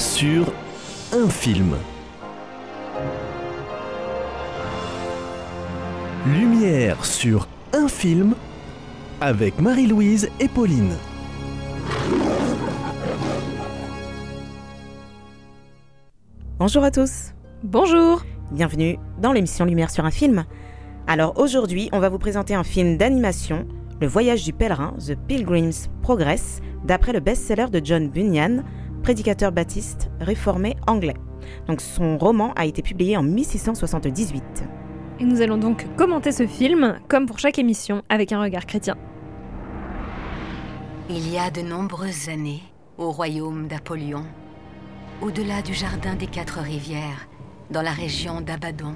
sur un film. Lumière sur un film avec Marie-Louise et Pauline. Bonjour à tous. Bonjour. Bienvenue dans l'émission Lumière sur un film. Alors aujourd'hui, on va vous présenter un film d'animation, Le voyage du pèlerin, The Pilgrim's Progress, d'après le best-seller de John Bunyan, prédicateur baptiste réformé anglais. Donc son roman a été publié en 1678. Et nous allons donc commenter ce film, comme pour chaque émission, avec un regard chrétien. Il y a de nombreuses années, au royaume d'Apollyon, au-delà du jardin des quatre rivières, dans la région d'Abaddon,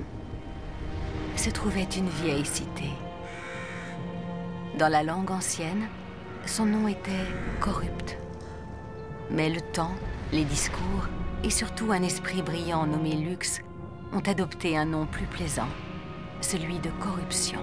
se trouvait une vieille cité. Dans la langue ancienne, son nom était corrupte. Mais le temps, les discours et surtout un esprit brillant nommé Lux ont adopté un nom plus plaisant, celui de corruption.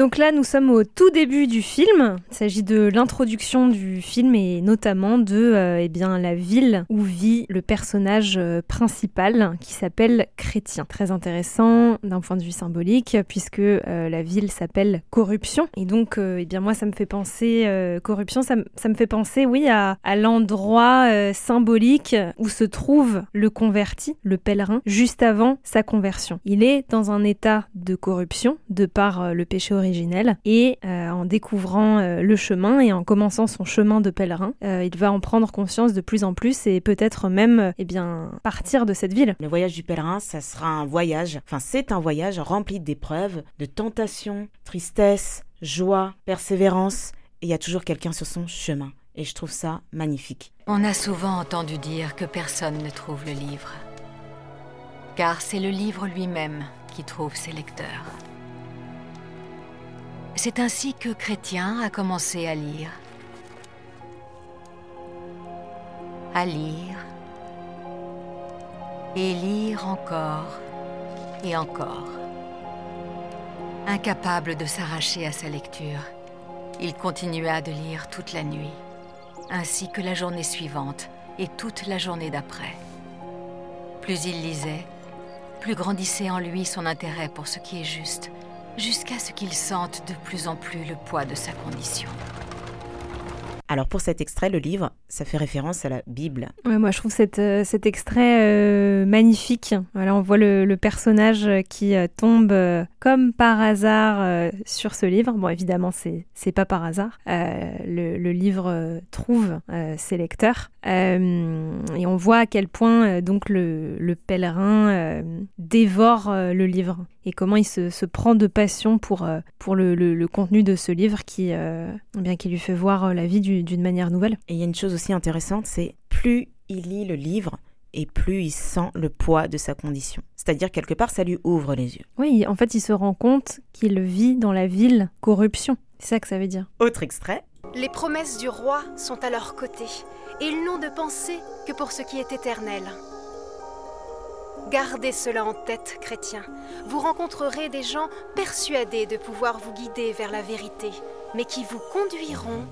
Donc là, nous sommes au tout début du film. Il s'agit de l'introduction du film et notamment de euh, eh bien, la ville où vit le personnage euh, principal qui s'appelle Chrétien. Très intéressant d'un point de vue symbolique puisque euh, la ville s'appelle Corruption. Et donc, eh bien, moi, ça me fait penser, Corruption, ça, ça, me fait penser, oui, à, à l'endroit symbolique où se trouve le converti, le pèlerin, juste avant sa conversion. Il est dans un état de corruption de par le péché originel et euh, en découvrant euh, le chemin et en commençant son chemin de pèlerin, euh, il va en prendre conscience de plus en plus et peut-être même eh bien, partir de cette ville. Le voyage du pèlerin, ça sera un voyage, enfin c'est un voyage rempli d'épreuves, de tentations, tristesse, joie, persévérance, et il y a toujours quelqu'un sur son chemin. Et je trouve ça magnifique. On a souvent entendu dire que personne ne trouve le livre. Car c'est le livre lui-même qui trouve ses lecteurs. C'est ainsi que Chrétien a commencé à lire. À lire. Et lire encore et encore. Incapable de s'arracher à sa lecture, il continua de lire toute la nuit, ainsi que la journée suivante et toute la journée d'après. Plus il lisait, plus grandissait en lui son intérêt pour ce qui est juste jusqu'à ce qu'il sente de plus en plus le poids de sa condition. Alors pour cet extrait, le livre, ça fait référence à la Bible. moi je trouve euh, cet extrait euh, magnifique. Voilà, on voit le, personnage qui euh, tombe comme par hasard sur ce livre. Bon, évidemment, c'est c'est pas par hasard. Le, livre trouve ses lecteurs et on voit à quel point donc le, le pèlerin dévore le livre et comment il se, se prend de passion pour pour le, le, contenu de ce livre qui eh bien qui lui fait voir la vie d'une manière nouvelle. Et il y a une chose aussi intéressante, c'est plus il lit le livre, et plus il sent le poids de sa condition. C'est-à-dire, quelque part, ça lui ouvre les yeux. Oui, en fait, il se rend compte qu'il vit dans la ville corruption. C'est ça que ça veut dire. Autre extrait. Les promesses du roi sont à leur côté, et ils n'ont de pensée que pour ce qui est éternel. Gardez cela en tête, chrétien. Vous rencontrerez des gens persuadés de pouvoir vous guider vers la vérité, mais qui vous conduiront,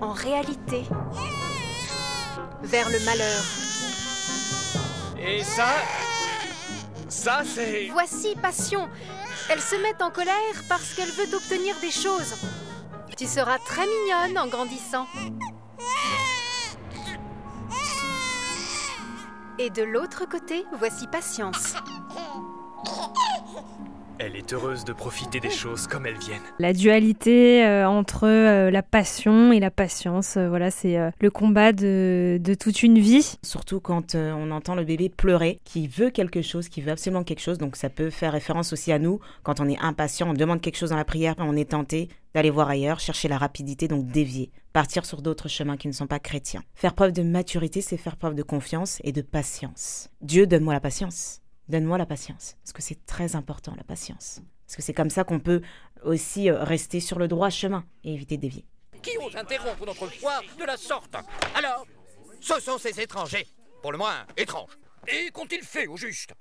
en réalité, vers le malheur. Et ça Ça, c'est... Voici Passion. Elle se met en colère parce qu'elle veut obtenir des choses. Tu seras très mignonne en grandissant. Et de l'autre côté, voici Patience. Elle est heureuse de profiter des choses comme elles viennent. La dualité euh, entre euh, la passion et la patience, euh, voilà, c'est le combat de, de, toute une vie. Surtout quand on entend le bébé pleurer, qui veut quelque chose, qui veut absolument quelque chose. Donc ça peut faire référence aussi à nous quand on est impatient, on demande quelque chose dans la prière, on est tenté d'aller voir ailleurs, chercher la rapidité, donc dévier, partir sur d'autres chemins qui ne sont pas chrétiens. Faire preuve de maturité, c'est faire preuve de confiance et de patience. Dieu donne-moi la patience. Donne-moi la patience, parce que c'est très important, la patience. Parce que c'est comme ça qu'on peut aussi euh, rester sur le droit chemin et éviter de dévier. Qui ose interrompre notre foire de la sorte? Alors, ce sont ces étrangers, pour le moins étranges. Et qu'ont-ils fait au juste?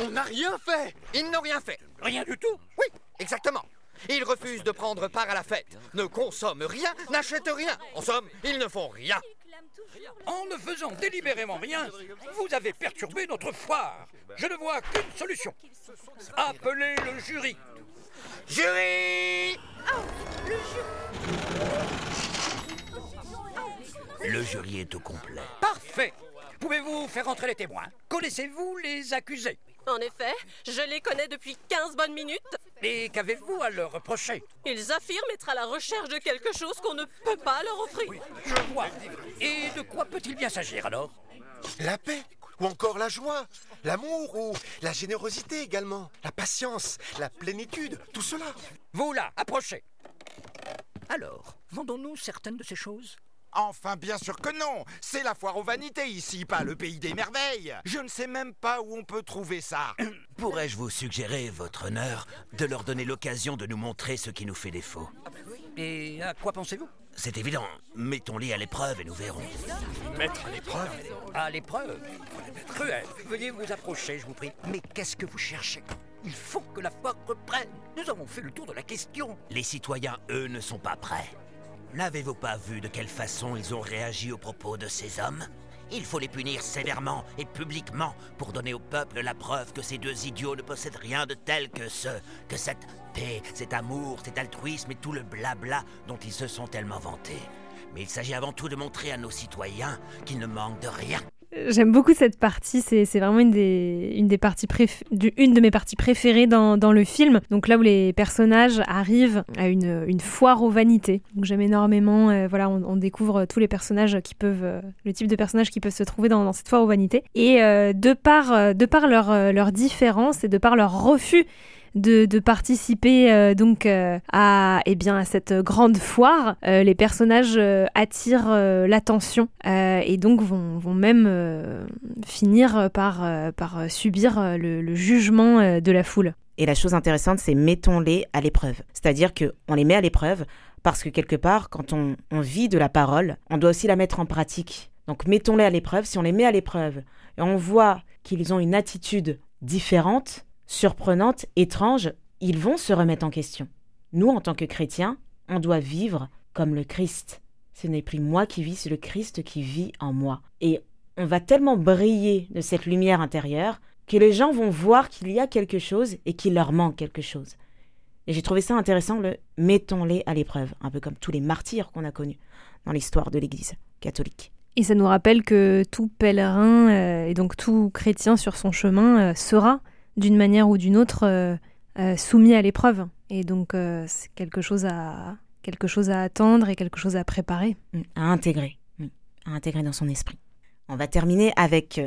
On n'a rien fait Ils n'ont rien fait Rien du tout? Oui, exactement ils refusent de prendre part à la fête, ne consomment rien, n'achètent rien. En somme, ils ne font rien. En ne faisant délibérément rien, vous avez perturbé notre foire. Je ne vois qu'une solution. Appelez le jury. Jury Le jury est au complet. Parfait. Pouvez-vous faire entrer les témoins? Connaissez-vous les accusés? En effet, je les connais depuis 15 bonnes minutes. Et qu'avez-vous à leur reprocher? Ils affirment être à la recherche de quelque chose qu'on ne peut pas leur offrir. Je vois. Et de quoi peut-il bien s'agir alors? La paix ou encore la joie, l'amour ou la générosité également, la patience, la plénitude, tout cela. Vous là, approchez. Alors, vendons-nous certaines de ces choses? Enfin, bien sûr que non C'est la foire aux vanités ici, pas le pays des merveilles Je ne sais même pas où on peut trouver ça Pourrais-je vous suggérer, votre honneur, de leur donner l'occasion de nous montrer ce qui nous fait défaut? Et à quoi pensez-vous? C'est évident. Mettons-les à l'épreuve et nous verrons. Mettre à l'épreuve? À l'épreuve? Cruel, veuillez vous approcher, je vous prie. Mais qu'est-ce que vous cherchez? Il faut que la foire reprenne. Nous avons fait le tour de la question. Les citoyens, eux, ne sont pas prêts. N'avez-vous pas vu de quelle façon ils ont réagi aux propos de ces hommes? Il faut les punir sévèrement et publiquement pour donner au peuple la preuve que ces deux idiots ne possèdent rien de tel que ce, que cette paix, cet amour, cet altruisme et tout le blabla dont ils se sont tellement vantés. Mais il s'agit avant tout de montrer à nos citoyens qu'ils ne manquent de rien. J'aime beaucoup cette partie, c'est vraiment une des, une, des parties préf- une de mes parties préférées dans, dans le film. Donc là où les personnages arrivent à une, une foire aux vanités. J'aime énormément, euh, voilà, on, découvre tous les personnages qui peuvent, euh, le type de personnages qui peuvent se trouver dans, cette foire aux vanités. Et euh, de par, de par leur, leur différence et de par leur refus de, participer euh, donc euh, à eh bien à cette grande foire. Euh, les personnages attirent l'attention et donc vont, vont même finir par, par subir le, jugement de la foule. Et la chose intéressante, c'est mettons-les à l'épreuve. C'est-à-dire que on les met à l'épreuve parce que quelque part, quand on, on vit de la parole, on doit aussi la mettre en pratique. Donc mettons-les à l'épreuve. Si on les met à l'épreuve et on voit qu'ils ont une attitude différente, surprenante, étrange, ils vont se remettre en question. Nous, en tant que chrétiens, on doit vivre comme le Christ. Ce n'est plus moi qui vis, c'est le Christ qui vit en moi. Et on va tellement briller de cette lumière intérieure que les gens vont voir qu'il y a quelque chose et qu'il leur manque quelque chose. Et j'ai trouvé ça intéressant, le mettons-les à l'épreuve, un peu comme tous les martyrs qu'on a connus dans l'histoire de l'Église catholique. Et ça nous rappelle que tout pèlerin euh, et donc tout chrétien sur son chemin euh, sera, d'une manière ou d'une autre, euh, euh, soumis à l'épreuve. Et donc euh, c'est quelque chose à quelque chose à attendre et quelque chose à préparer. Mm, À intégrer, oui, à intégrer dans son esprit. On va terminer avec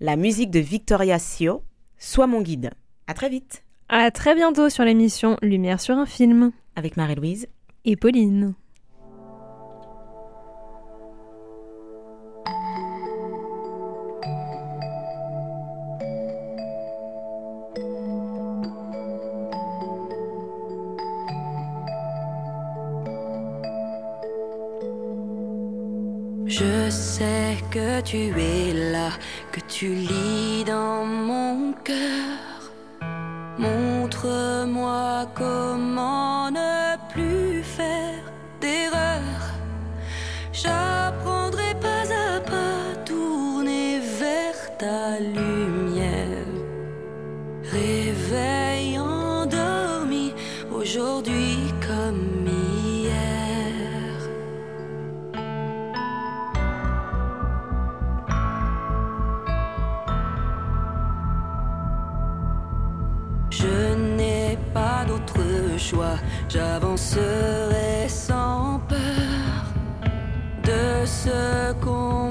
la musique de Victoria Sio, Sois mon guide. À très vite À très bientôt sur l'émission Lumière sur un film avec Marie-Louise et Pauline. Je sais que tu es là, que tu lis dans mon cœur. Montre-moi comment ne plus faire d'erreur. J'apprendrai pas à pas tourner vers ta lumière. Choix, j'avancerai sans peur. De ce combat,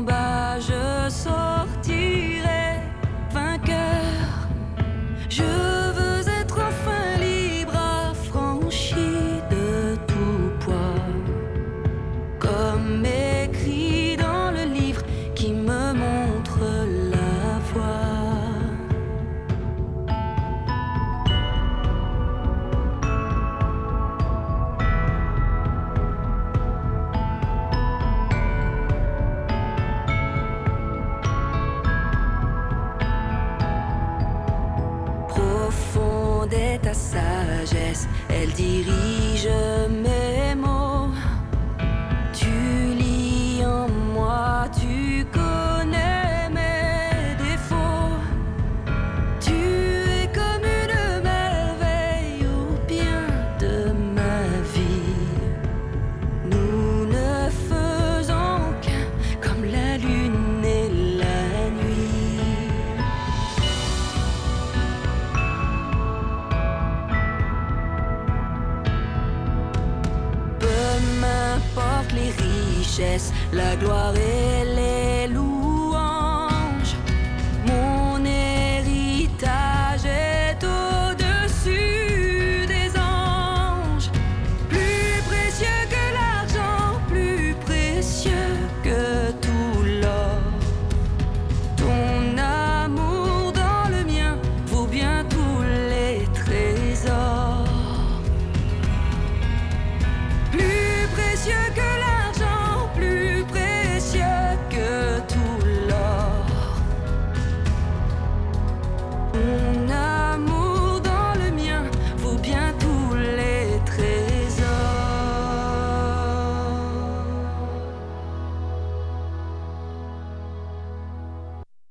Sagesse, elle dirige your girl.